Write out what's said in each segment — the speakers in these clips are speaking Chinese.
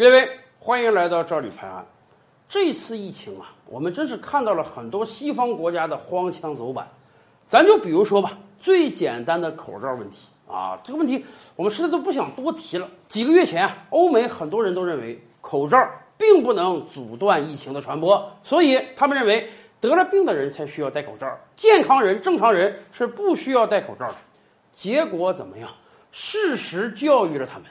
各位，欢迎来到赵李拍案。这次疫情啊，我们真是看到了很多西方国家的荒腔走板。咱就比如说吧，最简单的口罩问题啊，这个问题我们实在都不想多提了。几个月前啊，欧美很多人都认为口罩并不能阻断疫情的传播，所以他们认为得了病的人才需要戴口罩，健康人、正常人是不需要戴口罩的。结果怎么样？事实教育了他们。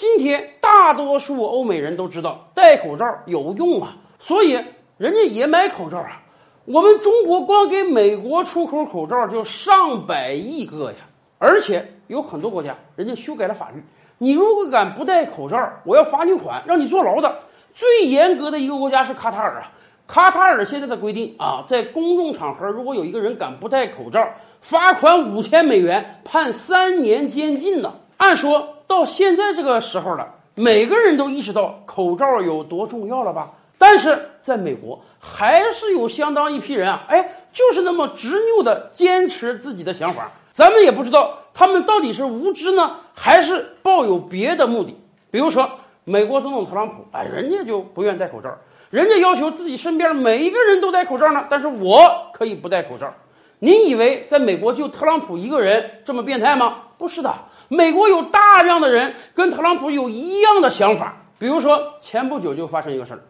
今天大多数欧美人都知道戴口罩有用啊，所以人家也买口罩啊。我们中国光给美国出口口罩就上百亿个呀，而且有很多国家人家修改了法律，你如果敢不戴口罩，我要罚你款，让你坐牢的。最严格的一个国家是卡塔尔啊，卡塔尔现在的规定啊，在公众场合如果有一个人敢不戴口罩，罚款五千美元，判三年监禁呢。按说。到现在这个时候了，每个人都意识到口罩有多重要了吧？但是在美国，还是有相当一批人啊，哎，就是那么执拗的坚持自己的想法。咱们也不知道他们到底是无知呢，还是抱有别的目的。比如说，美国总统特朗普，哎，人家就不愿戴口罩，人家要求自己身边每一个人都戴口罩呢，但是我可以不戴口罩。你以为在美国就特朗普一个人这么变态吗？不是的。美国有大量的人跟特朗普有一样的想法，比如说前不久就发生一个事儿，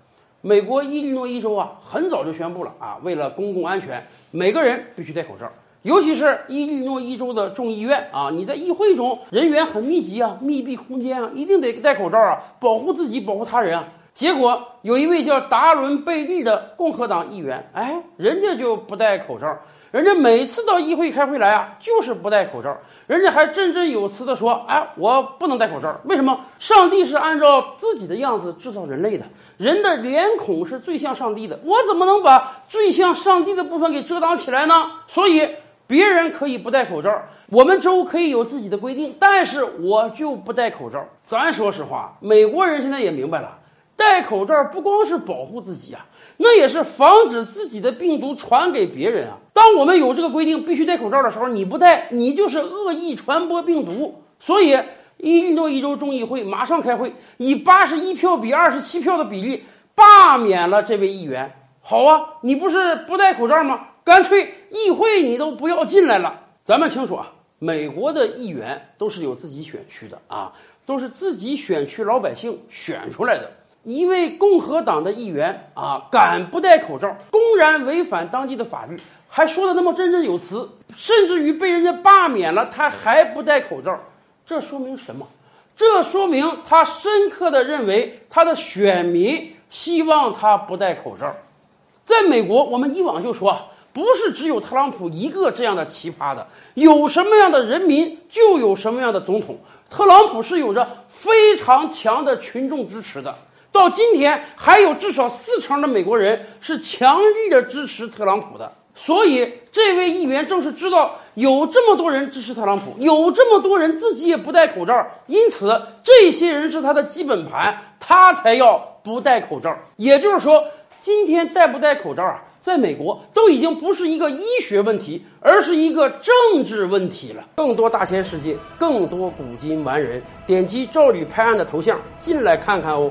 美国伊利诺伊州啊，很早就宣布了啊，为了公共安全，每个人必须戴口罩，尤其是伊利诺伊州的众议院啊，你在议会中人员很密集啊，密闭空间啊，一定得戴口罩啊，保护自己，保护他人啊。结果有一位叫达伦贝利的共和党议员，哎，人家就不戴口罩。人家每次到议会开会来啊，就是不戴口罩。人家还振振有词的说：“哎，我不能戴口罩，为什么？上帝是按照自己的样子制造人类的，人的脸孔是最像上帝的，我怎么能把最像上帝的部分给遮挡起来呢？所以别人可以不戴口罩，我们州可以有自己的规定，但是我就不戴口罩。咱说实话，美国人现在也明白了，戴口罩不光是保护自己啊。”那也是防止自己的病毒传给别人啊！当我们有这个规定必须戴口罩的时候，你不戴，你就是恶意传播病毒。所以，伊利诺伊州众议会马上开会，以八十一票比二十七票的比例罢免了这位议员。好啊，你不是不戴口罩吗？干脆议会你都不要进来了。咱们清楚啊，美国的议员都是有自己选区的啊，都是自己选区老百姓选出来的。一位共和党的议员啊，敢不戴口罩，公然违反当地的法律，还说的那么振振有词，甚至于被人家罢免了，他还不戴口罩，这说明什么？这说明他深刻的认为他的选民希望他不戴口罩。在美国，我们以往就说，不是只有特朗普一个这样的奇葩的，有什么样的人民就有什么样的总统。特朗普是有着非常强的群众支持的。到今天，还有至少四成的美国人是强力的支持特朗普的。所以，这位议员正是知道有这么多人支持特朗普，有这么多人自己也不戴口罩，因此这些人是他的基本盘，他才要不戴口罩。也就是说，今天戴不戴口罩啊，在美国都已经不是一个医学问题，而是一个政治问题了。更多大千世界，更多古今完人，点击赵吕拍案的头像进来看看哦。